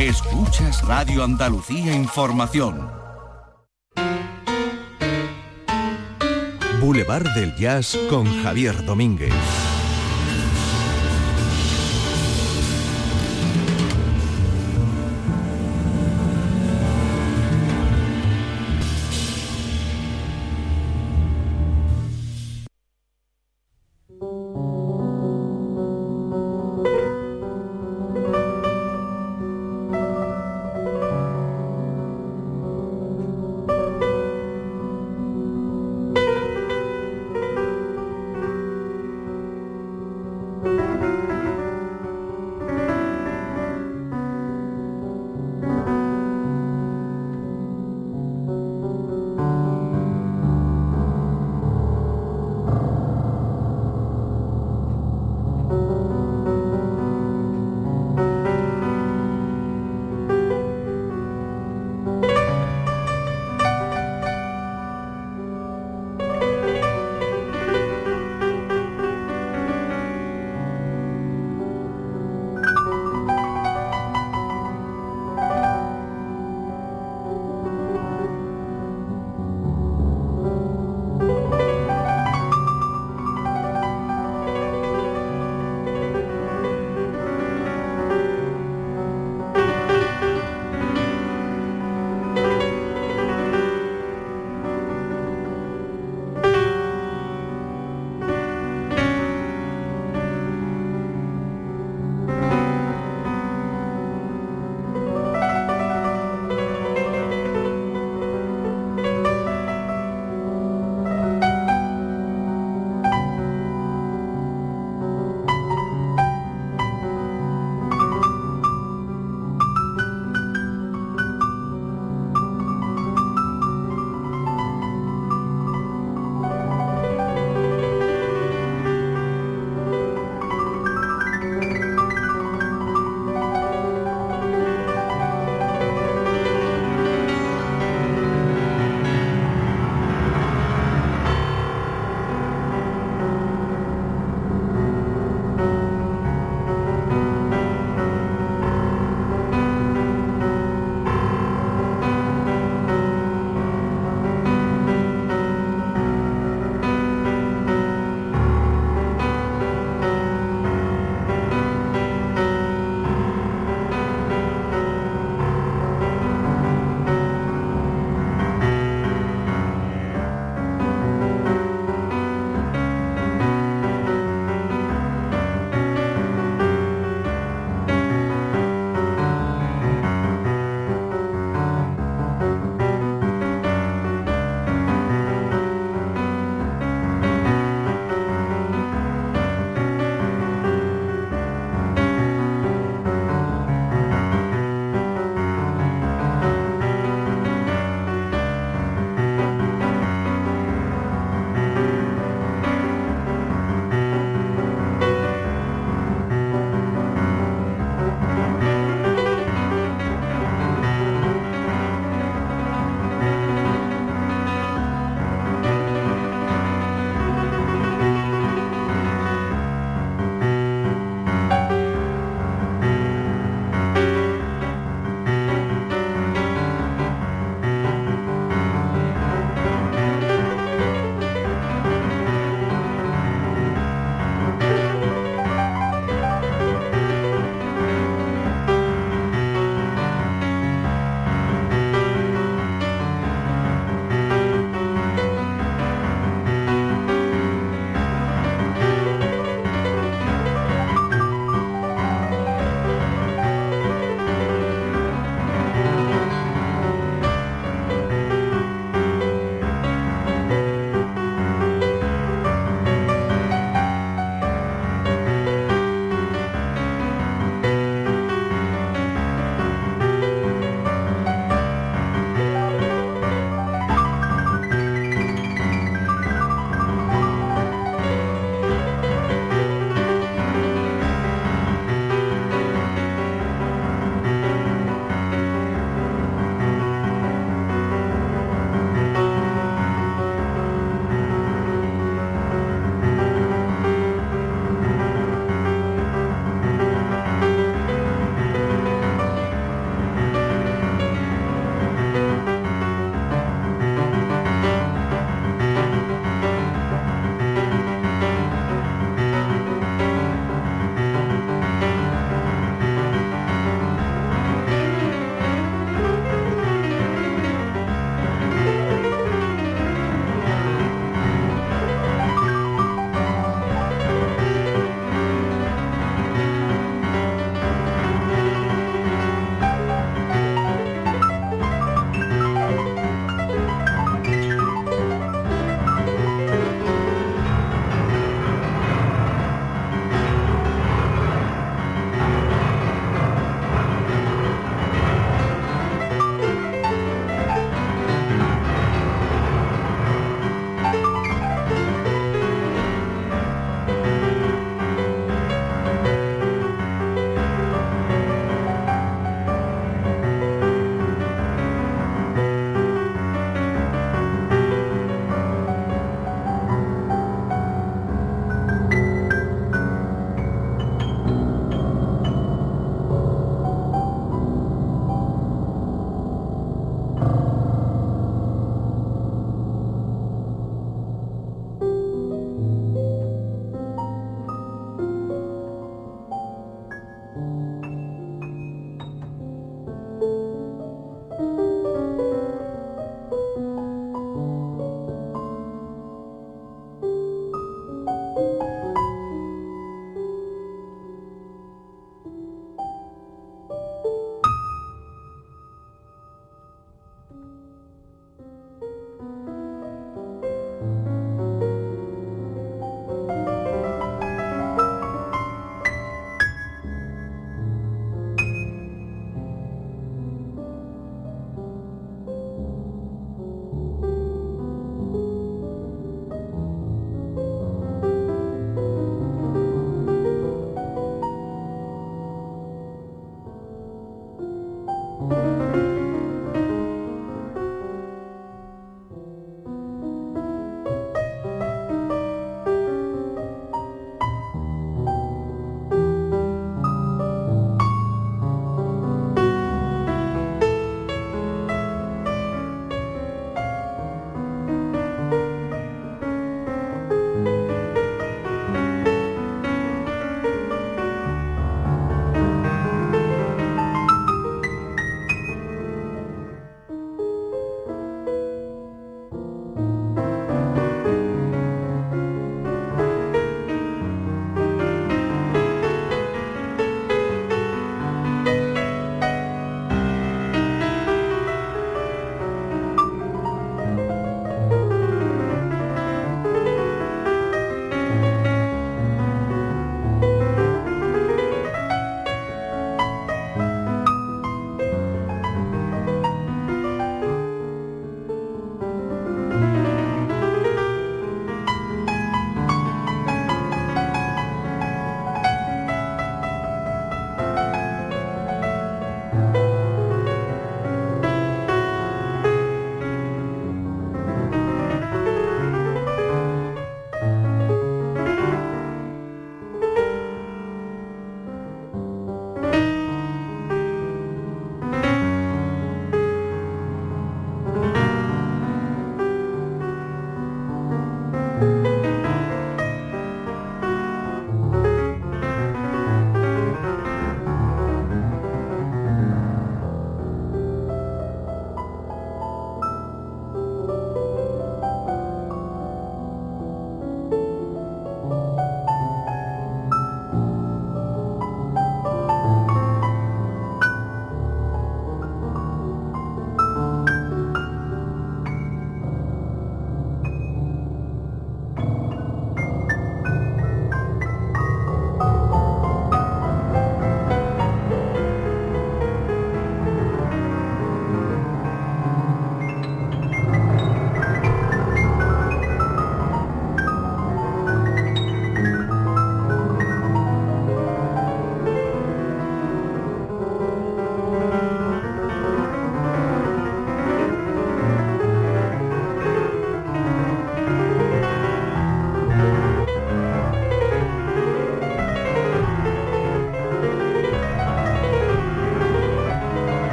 Escuchas Radio Andalucía Información. Boulevard del Jazz con Javier Domínguez.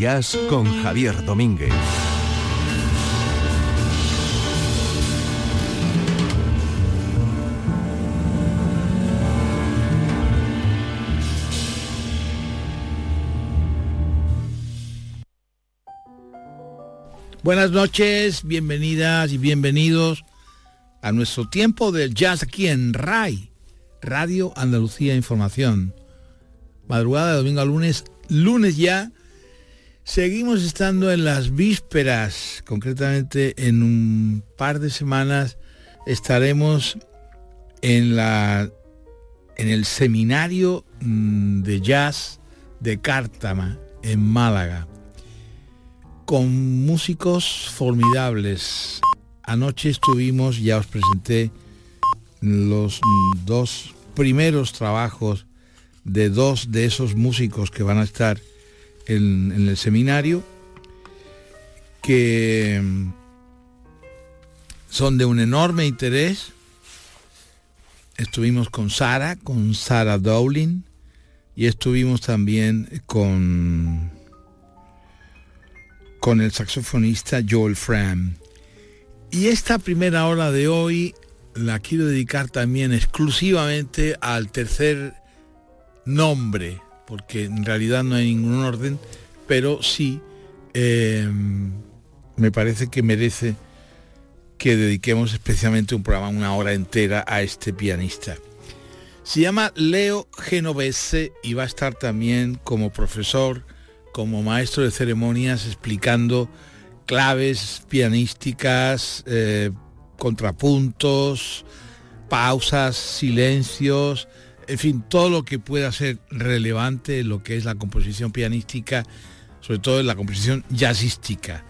Jazz con Javier Domínguez. Buenas noches, bienvenidas y bienvenidos a nuestro tiempo del jazz aquí en RAI, Radio Andalucía Información. Madrugada de domingo a lunes, lunes ya. Seguimos estando en las vísperas, concretamente en un par de semanas estaremos en la en el seminario mm, de jazz de Cártama en Málaga con músicos formidables. Anoche estuvimos, ya os presenté los dos primeros trabajos de dos de esos músicos que van a estar en, el seminario, que son de un enorme interés. Estuvimos con Sara, con Sara Dowling, y estuvimos también con con el saxofonista Joel Fram. Y esta primera hora de hoy la quiero dedicar también exclusivamente al tercer nombre, porque en realidad no hay ningún orden, pero sí em, me parece que merece que dediquemos especialmente un programa, una hora entera a este pianista. Se llama Leo Genovese y va a estar también como profesor como maestro de ceremonias explicando claves pianísticas, eh, contrapuntos, pausas, silencios, en fin, todo lo que pueda ser relevante lo que es la composición pianística, sobre todo en la composición jazzística.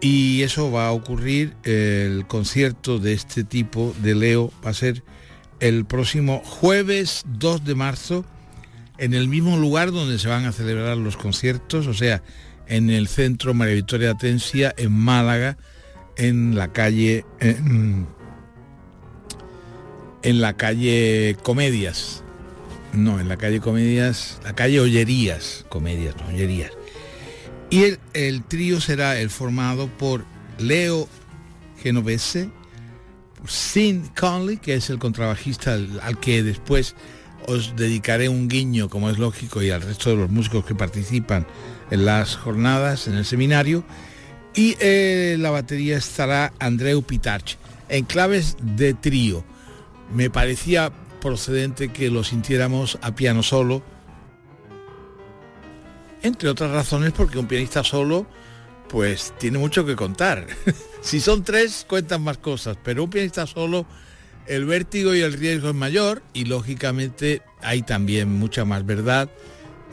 Y eso va a ocurrir, el concierto de este tipo de Leo va a ser el próximo jueves 2 de marzo en el mismo lugar donde se van a celebrar los conciertos, o sea, en el Centro María Victoria Atencia, en Málaga, en la calle... En, la calle Comedias. No, en la calle Comedias, la calle Ollerías, Comedias, no, Ollerías. Y el, el trío será el formado por Leo Genovese, Sin Conley, que es el contrabajista al que después os dedicaré un guiño, como es lógico, y al resto de los músicos que participan en las jornadas, en el seminario. Y eh, la batería estará Andreu Pitarch, en claves de trío. Me parecía procedente que lo sintiéramos a piano solo, entre otras razones porque un pianista solo pues tiene mucho que contar. si son tres, cuentan más cosas, pero un pianista solo el vértigo y el riesgo es mayor y lógicamente hay también mucha más verdad.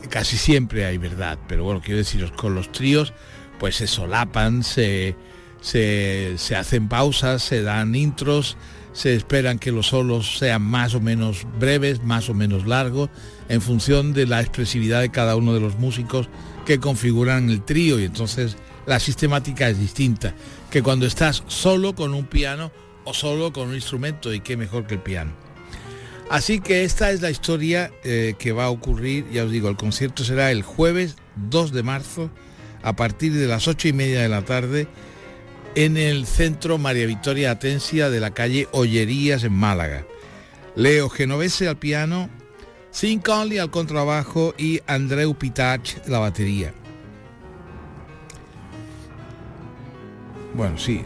Casi siempre hay verdad, pero bueno, quiero deciros, con los tríos pues se solapan, se, se, hacen pausas, se dan intros, se esperan que los solos sean más o menos breves, más o menos largos, en función de la expresividad de cada uno de los músicos que configuran el trío y entonces la sistemática es distinta que cuando estás solo con un piano o solo con un instrumento y qué mejor que el piano. Así que esta es la historia eh, que va a ocurrir, ya os digo, el concierto será el jueves 2 de marzo a partir de las 8 y media de la tarde en el centro María Victoria Atencia de la calle Ollerías en Málaga. Leo Genovese al piano, Sin Conley al contrabajo y Andreu Pitach la batería. Bueno, sí,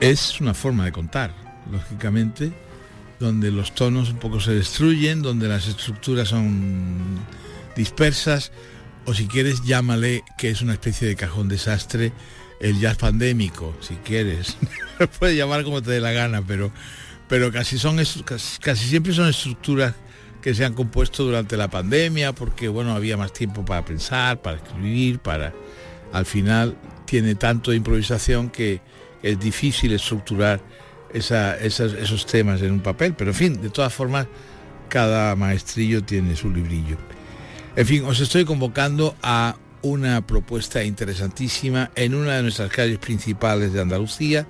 es una forma de contar, lógicamente, donde los tonos un poco se destruyen, donde las estructuras son dispersas, o si quieres llámale que es una especie de cajón desastre, el jazz pandémico, si quieres. Puedes llamar como te dé la gana, pero, pero casi, son, casi, siempre son estructuras que se han compuesto durante la pandemia, porque bueno, había más tiempo para pensar, para escribir, para... Al final tiene tanto improvisación que, es difícil estructurar esos temas en un papel, pero en fin, de todas formas, cada maestrillo tiene su librillo. En fin, os estoy convocando a una propuesta interesantísima en una de nuestras calles principales de Andalucía.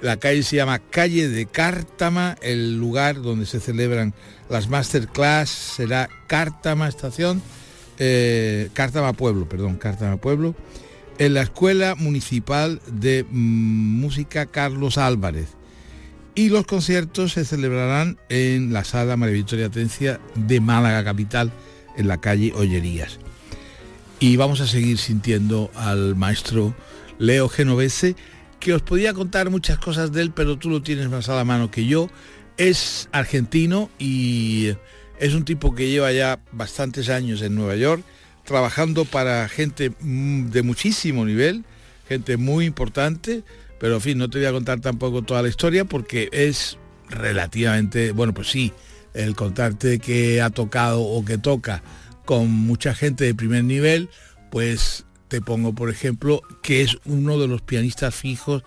La calle se llama Calle de Cártama, el lugar donde se celebran las masterclass será Cártama Estación, eh, Cártama Pueblo, perdón, Cártama Pueblo, en la Escuela Municipal de mm, Música Carlos Álvarez. Y los conciertos se celebrarán en la Sala María Victoria Atencia de Málaga Capital, en la calle Ollerías. Y vamos a seguir sintiendo al maestro Leo Genovese, que os podía contar muchas cosas de él, pero tú lo tienes más a la mano que yo. Es argentino y es un tipo que lleva ya bastantes años en Nueva York, trabajando para gente mm, de muchísimo nivel, gente muy importante, pero en fin, no te voy a contar tampoco toda la historia porque es relativamente, bueno, pues sí, el contarte que ha tocado o que toca con mucha gente de primer nivel, pues te pongo por ejemplo que es uno de los pianistas fijos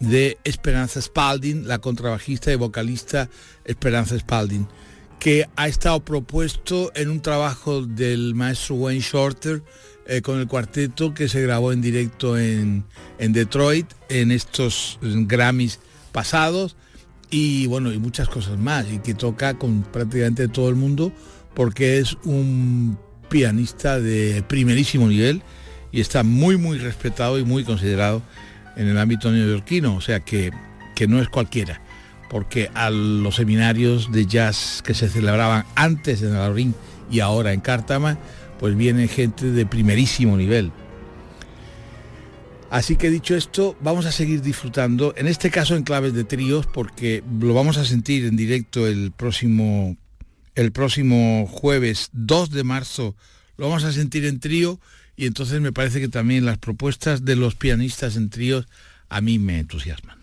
de Esperanza Spalding, la contrabajista y vocalista Esperanza Spalding, que ha estado propuesto en un trabajo del maestro Wayne Shorter eh, con el cuarteto que se grabó en directo en, en Detroit en estos Grammys pasados y bueno, y muchas cosas más, y que toca con prácticamente todo el mundo porque es un pianista de primerísimo nivel y está muy muy respetado y muy considerado en el ámbito neoyorquino, o sea que, que no es cualquiera, porque a los seminarios de jazz que se celebraban antes en Alaurín y ahora en Cártama, pues viene gente de primerísimo nivel. Así que dicho esto, vamos a seguir disfrutando, en este caso en claves de tríos, porque lo vamos a sentir en directo el próximo, el próximo jueves 2 de marzo, lo vamos a sentir en trío y entonces me parece que también las propuestas de los pianistas en tríos a mí me entusiasman.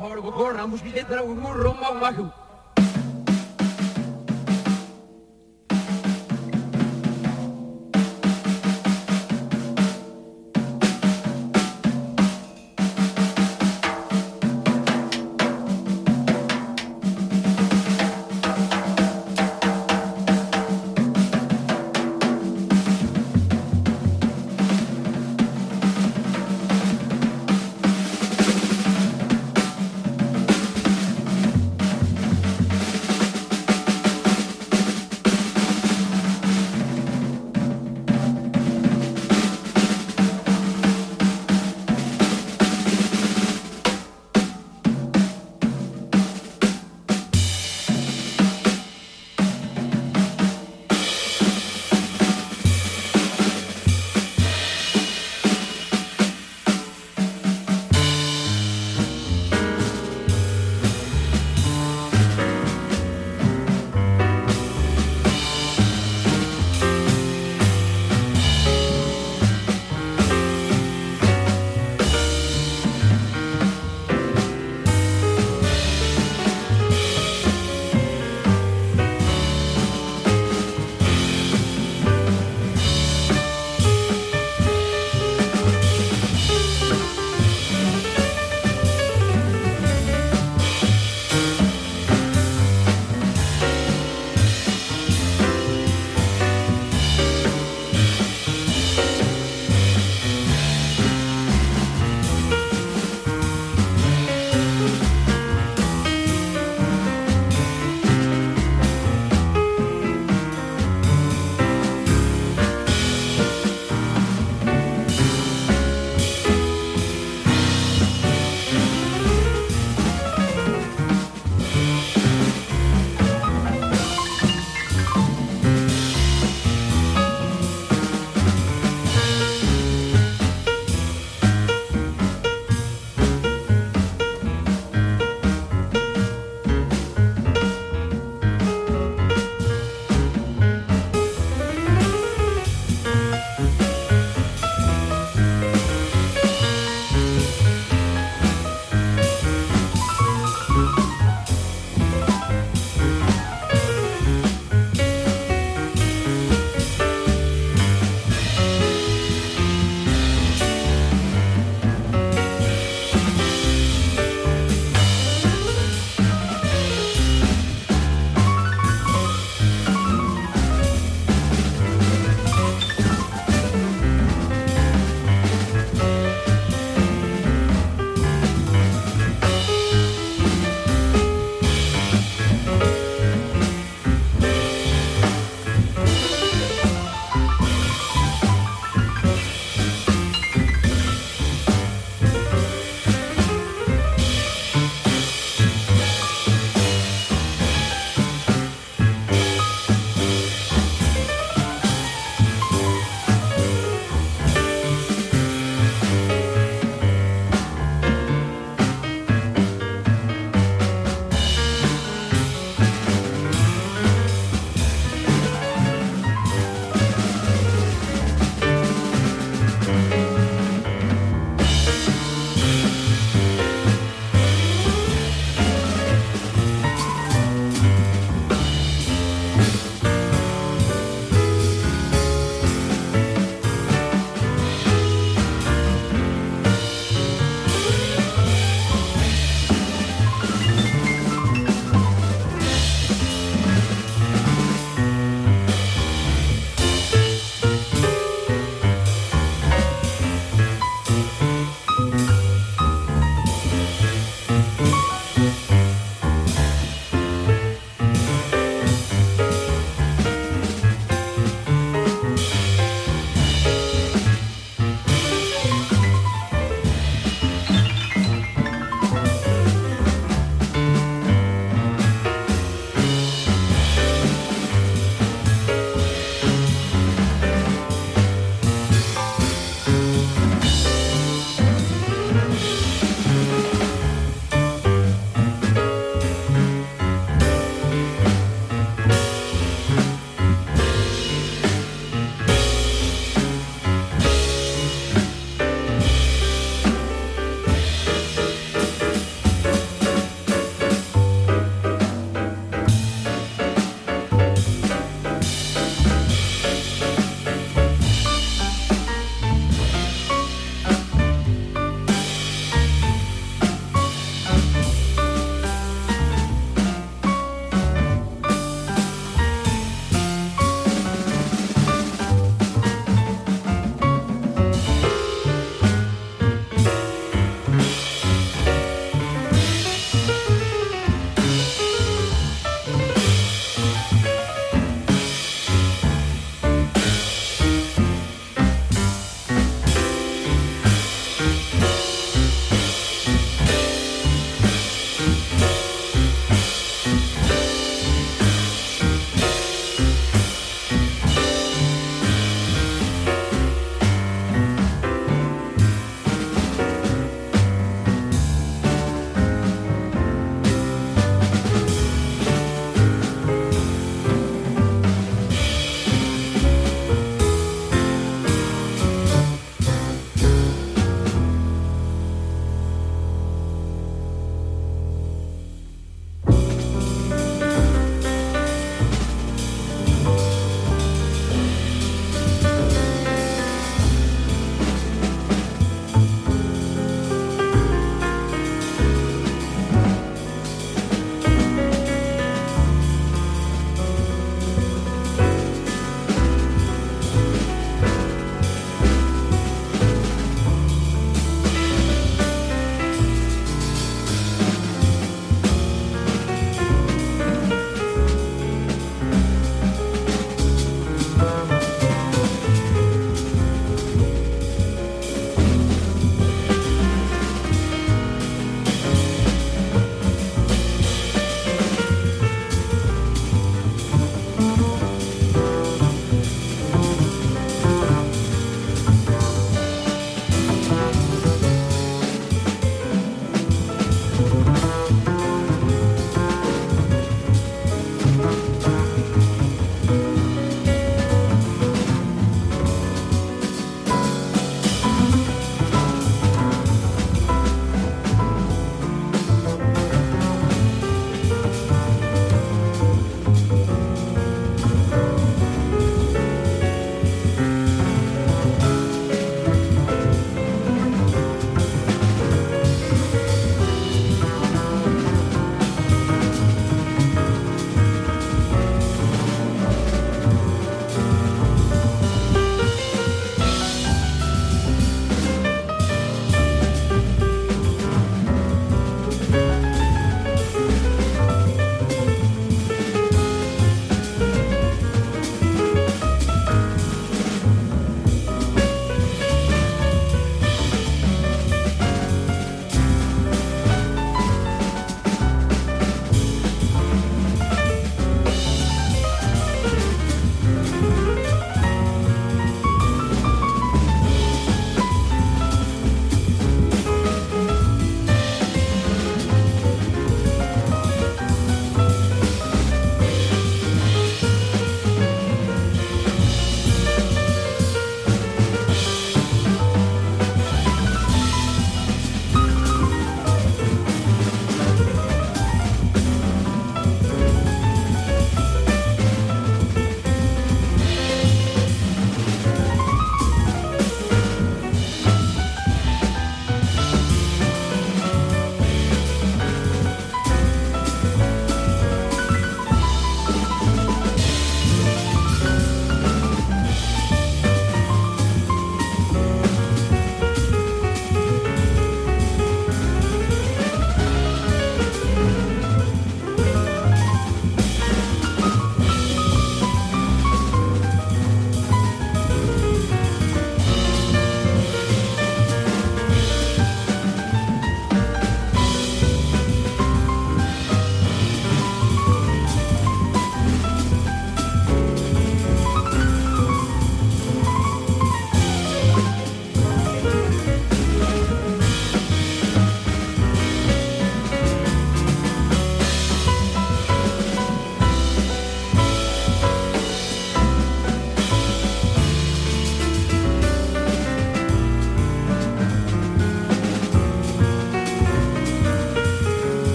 Horgo gorna, mush bidet na umur romba wahu.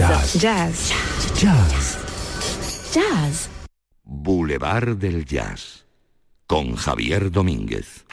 Jazz. Jazz. Jazz. Jazz. Jazz. Boulevard del Jazz con Javier Domínguez.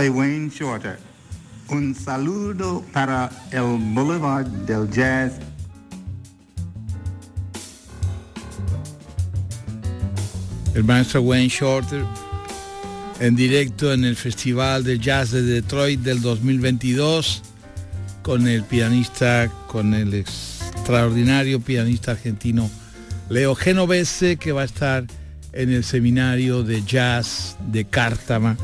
Soy Wayne Shorter. Un saludo para el Boulevard del Jazz. El maestro Wayne Shorter en directo en el Festival de Jazz de Detroit del 2022 con el pianista, con el extraordinario pianista argentino Leo Genovese que va a estar en el seminario de jazz de Cártama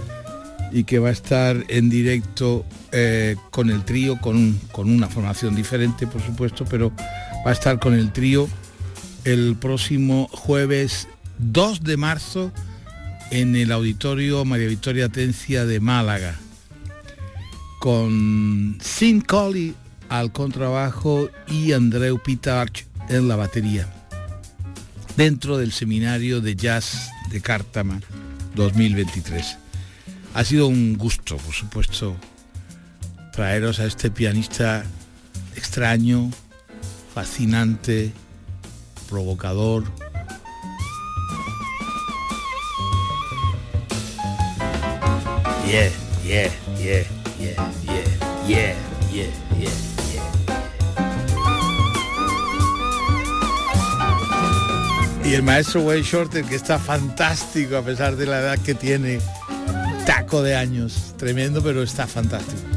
y que va a estar en directo eh, con el trío, con, un- con una formación diferente por supuesto, pero va a estar con el trío el próximo jueves 2 de marzo en el auditorio María Victoria Tencia de Málaga con Sin Colley al contrabajo y Andreu Pitarch en la batería dentro del seminario de jazz de Cártama 2023. Ha sido un gusto, por supuesto, traeros a este pianista extraño, fascinante, provocador, Yeah, yeah, yeah, yeah, yeah, yeah, yeah. Y el maestro Wayne Shorter, que está fantástico a pesar de la edad que tiene, taco de años, tremendo, pero está fantástico.